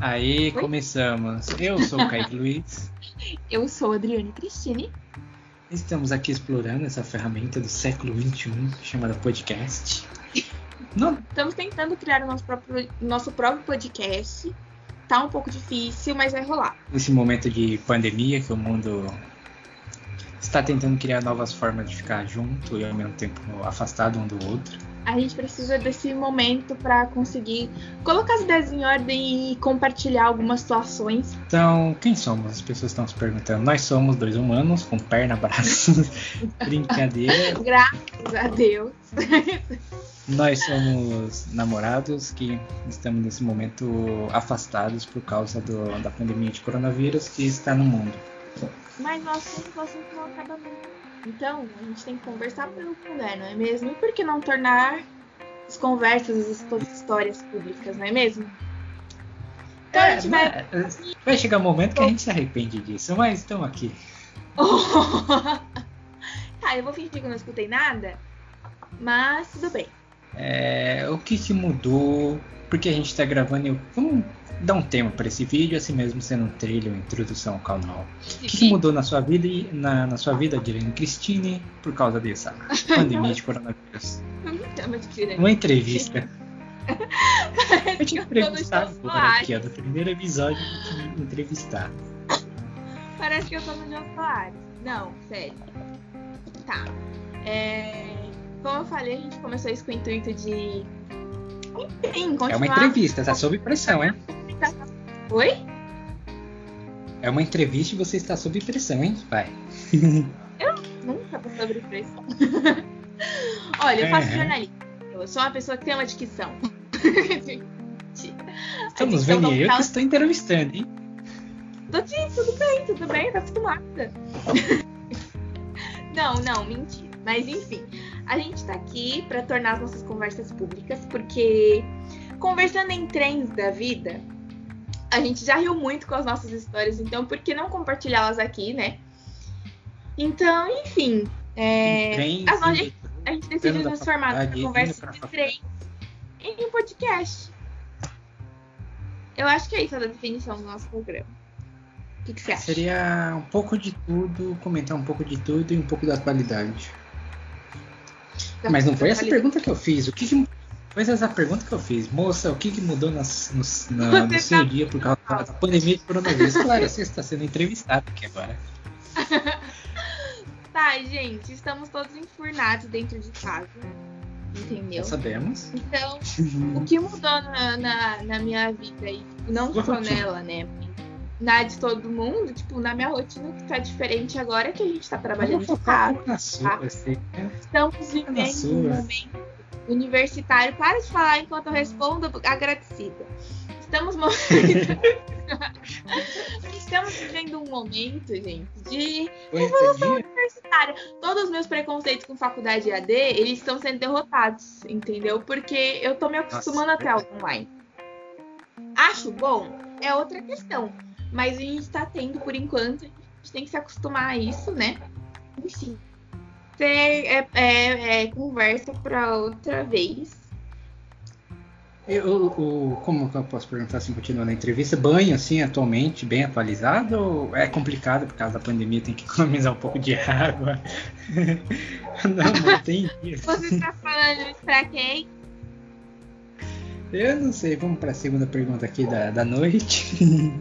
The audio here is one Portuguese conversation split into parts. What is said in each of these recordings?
Aí começamos. Eu sou o Kaique Luiz. Eu sou a Adriane Cristine. Estamos aqui explorando essa ferramenta do século XXI chamada podcast. Não, Estamos tentando criar o nosso próprio, nosso próprio podcast. Tá um pouco difícil, mas vai rolar. nesse momento de pandemia que o mundo está tentando criar novas formas de ficar junto e ao mesmo tempo afastado um do outro. A gente precisa desse momento para conseguir colocar as ideias em ordem e compartilhar algumas situações. Então, quem somos? As pessoas estão se perguntando. Nós somos dois humanos com perna, braços, brincadeira. Graças a Deus. Nós somos namorados que estamos nesse momento afastados por causa do- da pandemia de coronavírus que está no mundo. Mas nós somos assunto não acaba nunca. Então, a gente tem que conversar pelo mulher, não é mesmo? E por que não tornar as conversas, as histó- histórias públicas, não é mesmo? Então a gente vai. mas vai chegar um momento que a gente se arrepende disso, mas estamos aqui. tá, eu vou fingir que eu não escutei nada, mas tudo bem. É, o que que mudou? Porque a gente está gravando. eu- Vamos dar um tema para esse vídeo, assim mesmo sendo um trailer, uma introdução ao canal. O que, que mudou na sua vida e na, na sua vida, Direne Cristine, por causa dessa pandemia de coronavírus? Uma entrevista. Eu entrevistar Jô agora aqui, ó, do primeiro episódio de entrevistar. Parece que eu tô no Jô Soares. Não, sério. Tá. É, Como eu falei, a gente começou isso com o intuito de. Enfim, continuar. É uma entrevista, tá sob pressão, hein? Oi? É uma entrevista e você está sob pressão, hein? Vai. Nunca tô sobre pressão. Olha, eu faço Uhum. jornalismo. Eu sou uma pessoa que tem uma dicção. Estamos vendo eu que estou entrevistando, hein? Tô te- tudo bem, tudo bem, tá acostumada. não, não, mentira. Mas enfim, a gente tá aqui pra tornar as nossas conversas públicas, porque conversando em trens da vida, a gente já riu muito com as nossas histórias, então por que não compartilhá-las aqui, né? Então, enfim, é, as nossas- sim. a gente decidiu transformar essa conversa de trem em um podcast. Eu acho que é isso a definição do nosso programa. O que, que você acha? Seria um pouco de tudo, comentar um pouco de tudo e um pouco da atualidade. Mas não foi essa pergunta que eu fiz. O que, que foi essa pergunta que eu fiz? Moça, o que, que mudou nas- no, na- no seu tá- dia por causa da pandemia de coronavírus? Claro, você está sendo entrevistado aqui agora. Tá, gente, estamos todos enfurnados dentro de casa. Entendeu? Já sabemos. Então, o que mudou na, na, na minha vida e não só nela, né? Na de todo mundo, tipo, na minha rotina o que tá diferente agora é que a gente tá trabalhando de casa. sua, eu sei. né? Estamos vivendo um momento universitário. Para de falar enquanto eu respondo agradecida. Estamos, mo- Estamos vivendo um momento, gente, de dia? universitária. Todos os meus preconceitos com faculdade EAD, eles estão sendo derrotados, entendeu? Porque eu tô me acostumando Nossa, até online. Acho bom? É outra questão. Mas a gente tá tendo, por enquanto, a gente tem que se acostumar a isso, né? Enfim. Cê- É, é- é conversa pra outra vez. Eu, o- como que eu posso perguntar assim, continuando a entrevista? Banho, assim, atualmente, bem atualizado? Ou é complicado por causa da pandemia, tem que economizar um pouco de água? não, não tem isso. Você está falando isso pra quem? Eu não sei, vamos para a segunda pergunta aqui da, da noite.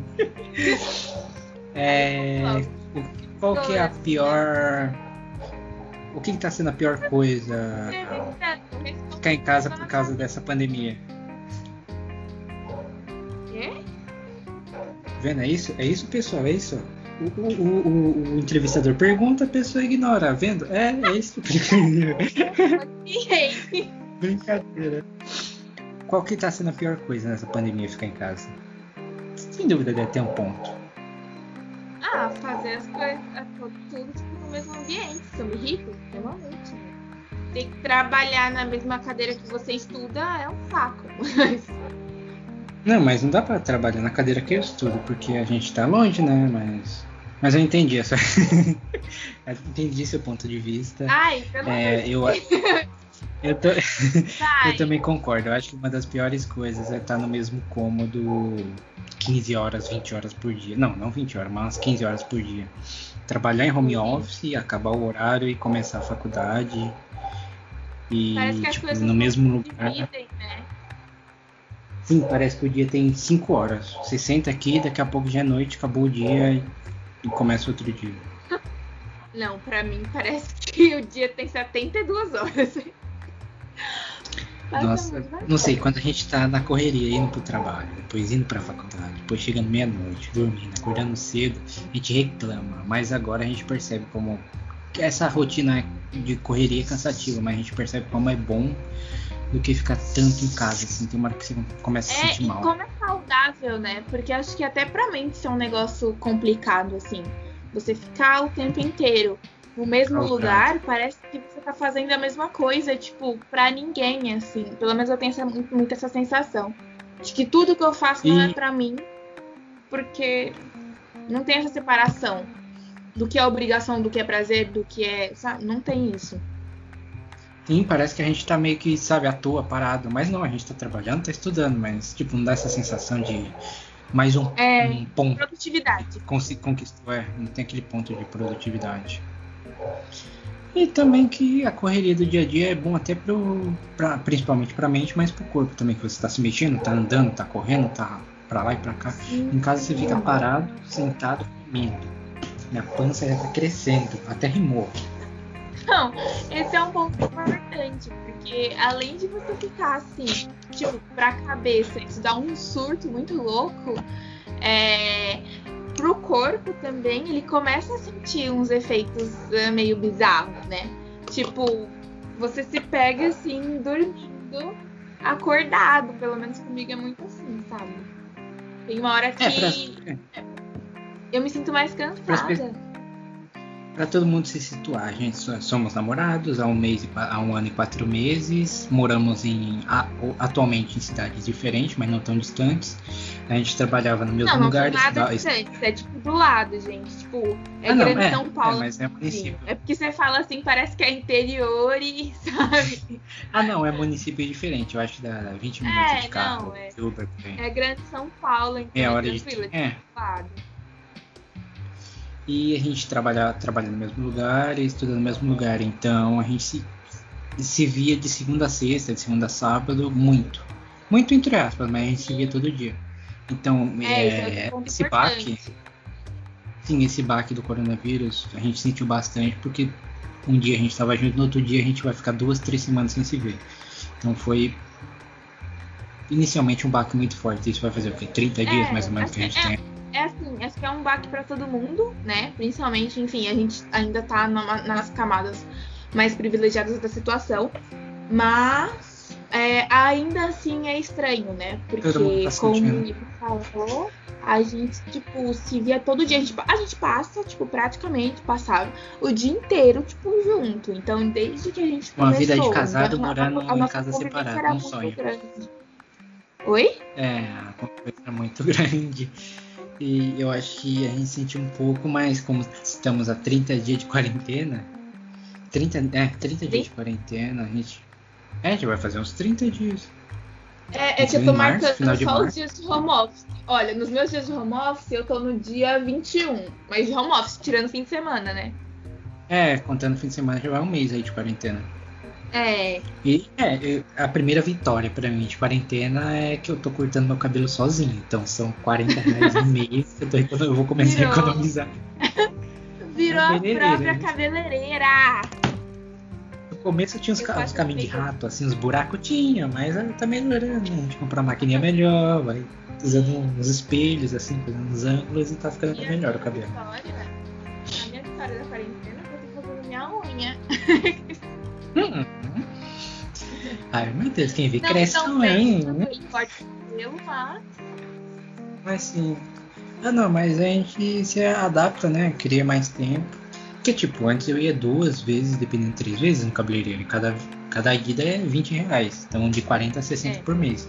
É, qual que é a pior. O que está sendo a pior coisa ficar em casa por causa dessa pandemia? Vendo? É isso? É isso, pessoal? É isso? O, o, o- o- entrevistador pergunta, a pessoa ignora. Vendo? É, é isso. Brincadeira. Qual que tá sendo a pior coisa nessa pandemia ficar em casa? Sem dúvida deve ter um ponto. Ah, fazer as coisas a- tudo tipo, no mesmo ambiente. Me irrita extremamente. né? Ter que trabalhar na mesma cadeira que você estuda é um saco. Mas Não, mas não dá pra trabalhar na cadeira que eu estudo, porque a gente tá longe, né? Mas. Mas eu entendi essa. entendi seu ponto de vista. Ai, pelo É, eu-. Eu, tô... eu também concordo. Eu acho que uma das piores coisas é estar no mesmo cômodo 15 horas, 20 horas por dia. Não, não 20 horas, mas 15 horas por dia. Trabalhar em home office, acabar o horário e começar a faculdade. E tipo, no mesmo lugar. Dividem, né? Sim, parece que o dia tem 5 horas. Você senta aqui, daqui a pouco já é noite, acabou o dia e, e começa outro dia. Não, pra mim parece que o dia tem 72 horas. Nossa, não sei, quando a gente tá na correria, indo pro trabalho, depois indo pra faculdade, depois chegando meia-noite, dormindo, acordando cedo, a gente reclama. Mas agora a gente percebe como essa rotina de correria é cansativa, mas a gente percebe como é bom do que ficar tanto em casa, assim, tem uma hora que você começa a se é, sentir mal. E como é saudável, né? Porque acho que até pra mente isso é um negócio complicado, assim. Você ficar o tempo inteiro no mesmo lugar, parece que você tá fazendo a mesma coisa, tipo, pra ninguém, assim. Pelo menos eu tenho essa, muito essa sensação. De que tudo que eu faço e... não é pra mim, porque não tem essa separação do que é obrigação, do que é prazer, do que é. Sabe? Não tem isso. Sim, parece que a gente tá meio que, sabe, à toa, parado. Mas não, a gente tá trabalhando, tá estudando, mas, tipo, não dá essa sensação de mais um, é, um ponto. Produtividade. Conquistou, é, não tem aquele ponto de produtividade. E também que a correria do dia a dia é bom até pro, pra, principalmente para a mente, mas para o corpo também, que você está se mexendo, está andando, está correndo, está para lá e para cá. Em casa você fica parado, sentado, comendo. Minha pança já está crescendo, até rimou. Não, esse é um ponto importante, porque além de você ficar assim, tipo, pra cabeça, isso dá um surto muito louco, é, pro corpo também, ele começa a sentir uns efeitos uh, meio bizarros, né? Tipo, você se pega assim, dormindo, acordado. Pelo menos comigo é muito assim, sabe? Tem uma hora que é, pra... eu me sinto mais cansada para todo mundo se situar, a gente somos namorados há um mês, há um ano e quatro meses, moramos em atualmente em cidades diferentes, mas não tão distantes. A gente trabalhava no mesmo não, lugar. Não, nada distante, é tipo do lado, gente. Tipo, é ah, não, Grande é, São Paulo. É, mas é município. É porque você fala assim, parece que é interior e sabe. ah, não, é município diferente. Eu acho que dá 20 minutos é, de carro. Não, é, Uber, é Grande São Paulo, então é, hora de... é. lado. E a gente trabalha, trabalha no mesmo lugar e estuda no mesmo lugar. Então a gente se, se via de segunda a sexta, de segunda a sábado, muito. Muito entre aspas, mas a gente se via todo dia. Então, é, é, é esse baque. Sim, esse baque do coronavírus a gente sentiu bastante porque um dia a gente estava junto, no outro dia a gente vai ficar duas, três semanas sem se ver. Então foi inicialmente um baque muito forte. Isso vai fazer o quê? 30 dias é, mais ou menos que a gente tem é assim, acho que é um baque para todo mundo, né? Principalmente, enfim, a gente ainda tá numa, nas camadas mais privilegiadas da situação, mas é, ainda assim é estranho, né? Porque, tá como o Ivo falou, a gente, tipo, se via todo dia. A gente, a gente passa, tipo, praticamente passava o dia inteiro, tipo, junto. Então, desde que a gente Uma começou... Uma vida de casado né, morando a, a, a em casa separada, um sonho. Grande. Oi? É, a conversa é muito grande. E eu acho que a gente sentiu um pouco mais, como estamos a 30 dias de quarentena. 30, é, 30 dias de quarentena, a gente. É, a gente vai fazer uns 30 dias. É, é que eu tô marcando março, só os dias de home office. Olha, nos meus dias de home office eu tô no dia 21. Mas de home office, tirando fim de semana, né? É, contando fim de semana já vai um mês aí de quarentena. É. E é, a primeira vitória para mim de quarentena é que eu tô cortando meu cabelo sozinho. Então são 40 reais no mês. Eu, tô, eu vou começar Virou. a economizar. Virou a própria né? cabeleireira. No começo tinha uns, uns caminhos de rato, assim, os buracos tinha, mas tá melhorando. Né? A gente comprar uma maquininha melhor, vai usando uns espelhos, assim, fazendo uns ângulos e tá ficando e melhor o cabelo. A minha história da quarentena foi que eu fazendo minha unha. Hum. Ai meu Deus, quem vê não, cresce não também. Né? mas... mas sim. Ah não, mas a gente se adapta, né? Cria mais tempo. Porque tipo, antes eu ia duas vezes, dependendo três vezes no cabeleireiro. Cada, cada ida é 20 reais. Então de 40 a 60 é. por mês.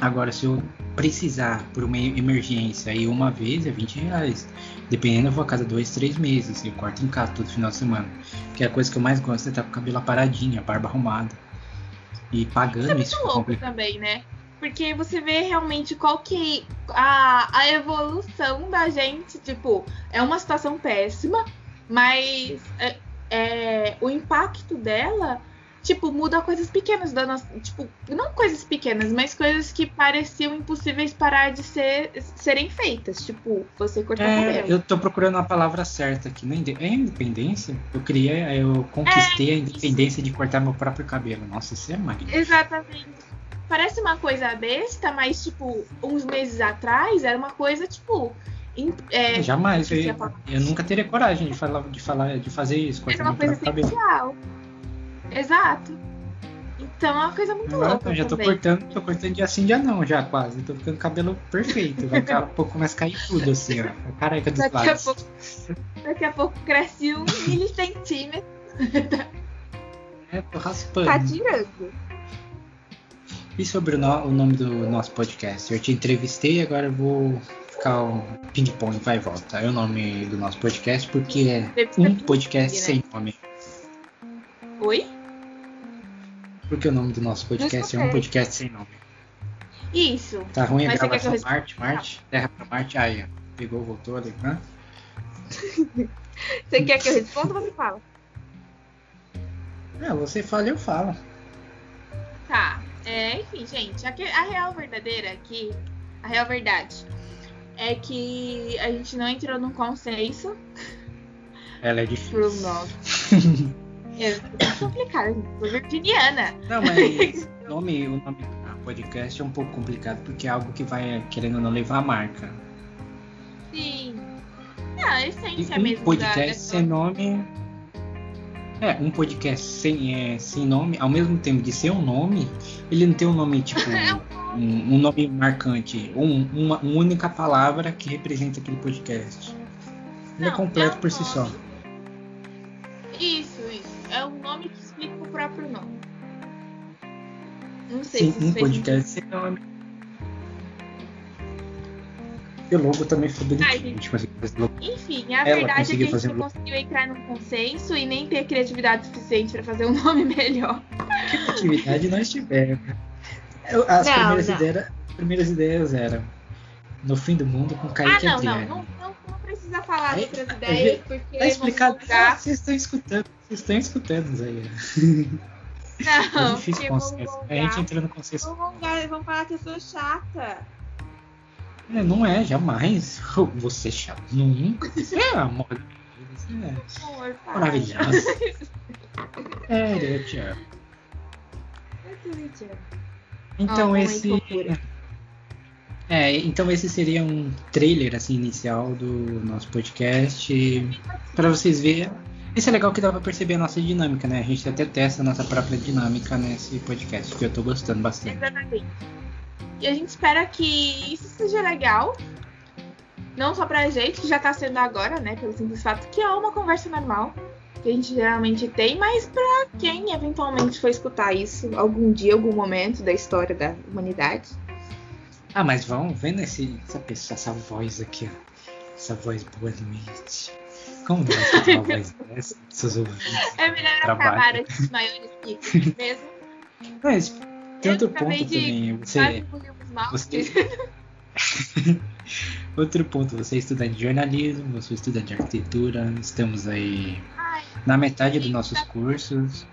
Agora, se eu precisar por uma emergência aí uma vez, é 20 reais. Dependendo, eu vou a cada dois, três meses. Eu corto em casa todo final de semana. Que é a coisa que eu mais gosto é estar com o cabelo paradinho, a barba arrumada. E pagando Isso é isso, louco complicado. também, né? Porque você vê realmente qual que a, a evolução da gente, tipo, é uma situação péssima, mas é, é, o impacto dela, tipo, muda coisas pequenas da nossa, tipo, não coisas pequenas, mas coisas que pareciam impossíveis parar de ser, serem feitas, tipo, você cortar É, cabelo. eu tô procurando a palavra certa aqui. Não é inde- é independência? Eu criei, eu conquistei a independência de cortar meu próprio cabelo. Nossa, isso é magnífico. Exatamente. Parece uma coisa besta, mas, tipo, uns meses atrás era uma coisa, tipo. im- é, Jamais, eu, é eu nunca teria coragem de falar, de falar, de fazer isso, Era uma meu coisa próprio cabelo. Exato. Então é uma coisa muito Agora louca eu já tô também. cortando, tô cortando dia sim, dia não, já quase. Tô ficando cabelo perfeito. Vai ficar um pouco começa a cair tudo assim, ó. A careca dos Daqui a, lados. pouco, daqui a pouco cresce um milicentímetro. É, tô raspando. Tá tirando. E sobre o, no- o nome do nosso podcast? Eu te entrevistei, agora eu vou ficar um ping-pong, vai e volta. É o nome do nosso podcast porque é um podcast né? sem nome. Oi? Porque o nome do nosso podcast é um podcast sem nome. Isso. Tá ruim a eu gravação responda? Marte, Marte, Terra pra Marte. Aí, ó. Pegou, voltou ali. Hã? Você quer que eu responda ou você fala? É, você fala e eu falo. Tá. É, enfim, gente, a, a real verdadeira aqui, a real verdade, é que a gente não entrou num consenso Ela é pro difícil. É complicado. Sou virginiana. Não, mas o nome, o nome do podcast é um pouco complicado porque é algo que vai querendo ou não levar a marca. Sim. É a E essência um mesmo. podcast da, da sem nome. É, um podcast sem, é, sem nome, ao mesmo tempo de ser um nome, ele não tem um nome tipo. É um, um nome marcante, um, uma, uma única palavra que representa aquele podcast. Ele é Não, completo é um por si só. nome. Próprio nome. Não sei Sim, se um isso podcast sem nome. E o logo também foi bonitinho. Ai, a gente conseguiu fazer logo. Enfim, a Ela verdade é que a gente não um- conseguiu entrar num consenso e nem ter criatividade suficiente pra fazer um nome melhor. Que atividade nós tivemos. As Não, primeiras, não. Ideias, as primeiras ideias eram No Fim do Mundo com Ah, Kaique não, não, Adriano. não, não, não precisa falar Aí, outras ideias, porque Tá explicado. vamos lugar. Ah, Vocês estão escutando. Vocês estão escutando isso aí. Não, É difícil consenso. vamos A gente entrou no consenso. Vamos falar que eu sou chata. É, não é, jamais. Você é chato. Nunca. Você é amor. Você é Amor. É, eu te amo. Então Ah, esse. É, então esse seria um trailer assim inicial do nosso podcast para vocês verem. Isso é legal que dá pra perceber a nossa dinâmica, né? A gente até testa a nossa própria dinâmica nesse podcast, que eu tô gostando bastante. Exatamente. E a gente espera que isso seja legal. Não só pra gente, que já tá sendo agora, né? Pelo simples fato que é uma conversa normal. Que a gente geralmente tem, mas pra quem eventualmente for escutar isso algum dia, algum momento da história da humanidade. Ah, mas vão vendo esse, essa pessoa, essa voz aqui, ó. Essa voz boa noite. Como vai escutar uma voz dessa? Seus ouvidos. É melhor acabar esses maiores picos mesmo. Mas tem Eu outro ponto também. Você, você, outro ponto, você é estudante de jornalismo, você é estudante de arquitetura, estamos aí Ai, na metade dos nossos cursos.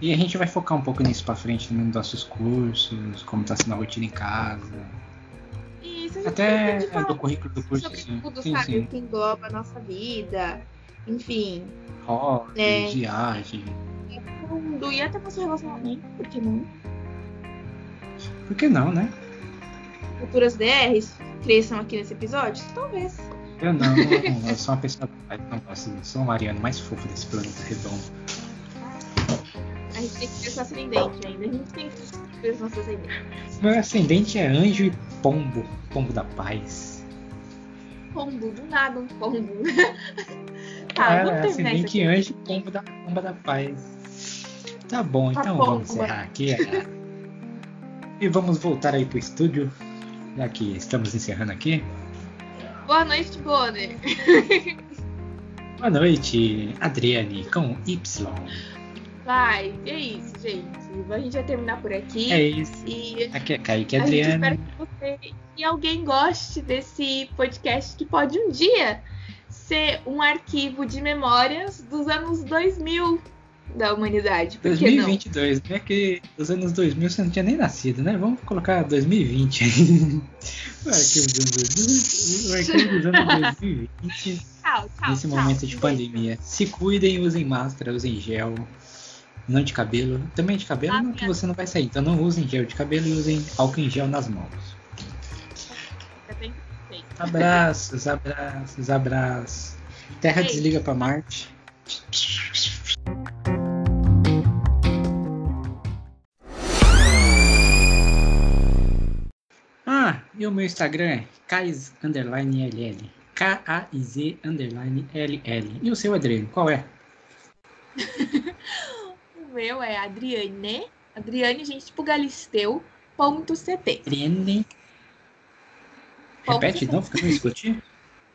E a gente vai focar um pouco nisso pra frente nos nossos cursos, como tá sendo a rotina em casa. Isso Até pode falar do currículo do curso, sobre sim. tudo, Sim, sabe? sim. O que engloba a nossa vida. Enfim, Hobby, É. viagem. mundo e até nosso relacionamento, por que não? Por que não, né? Futuras DRs cresçam aqui nesse episódio? Talvez. Eu não, não, eu sou uma pessoa não gosto disso. Sou o Mariano mais fofo desse planeta redondo. A gente tem que ter seu ascendente ainda. A gente tem que ter os nossos ascendentes. Meu ascendente é anjo e pombo, pombo da paz. Pombo, do nada um pombo. tá, é, vamos terminar isso ascendente aqui. anjo pombo da pomba da paz. Tá bom, Tá então vamos encerrar aqui. é. E vamos voltar aí pro estúdio, já que estamos encerrando aqui. Boa noite, Bonner. Boa noite, Adriane, com Y. vai. É isso, gente. A gente vai terminar por aqui. É isso. E Aqui é Kaique a gente Adriano. espera que você e alguém goste desse podcast que pode um dia ser um arquivo de memórias dos anos 2000 da humanidade. Por que não? 2022, né? Que os anos 2000 você não tinha nem nascido, né? Vamos colocar 2020. o arquivo dos anos- o arquivo dos anos 2020. Tchau, tchau. nesse tchau. momento de pandemia. Se cuidem, usem máscara, usem gel. Não de cabelo. Também de cabelo, Ah, não que você não vai sair. Então não usem gel de cabelo e usem álcool em gel nas mãos. Abraços, abraços, abraços. Terra Beijo. desliga pra Marte. Ah, e o meu Instagram é Kaiz underline LL. K-A-I-Z LL. E o seu, Adriano, qual é? Meu é Adriane. Adriane, gente, tipo Galisteu. Ponto CT. Adriane. Repete de novo, que eu não escutei.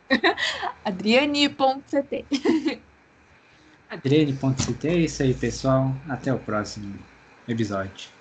Adriane.ct. Adriane.ct. É isso aí, pessoal. Até o próximo episódio.